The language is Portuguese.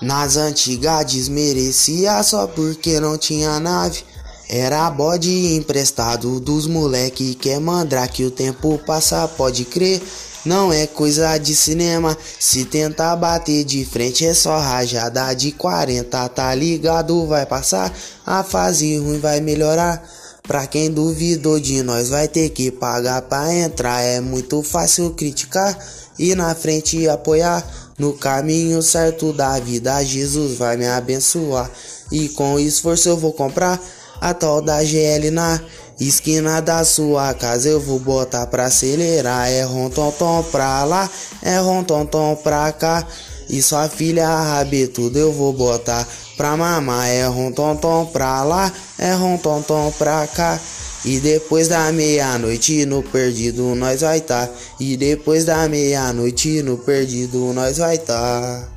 Nas antigas desmerecia só porque não tinha nave. Era bode emprestado dos moleque que é que o tempo passa, pode crer. Não é coisa de cinema, se tentar bater de frente é só rajada de 40, tá ligado? Vai passar, a fase ruim vai melhorar. Pra quem duvidou de nós, vai ter que pagar pra entrar. É muito fácil criticar e na frente apoiar. No caminho certo da vida, Jesus vai me abençoar. E com esforço eu vou comprar a tal da GL na esquina da sua casa. Eu vou botar pra acelerar. É rom tom tom pra lá, é rom tom tom pra cá. E sua filha rabe tudo eu vou botar pra mamar. É rom tom tom pra lá, é rom tom tom pra cá. E depois da meia-noite no perdido nós vai tá. E depois da meia-noite no perdido nós vai tá.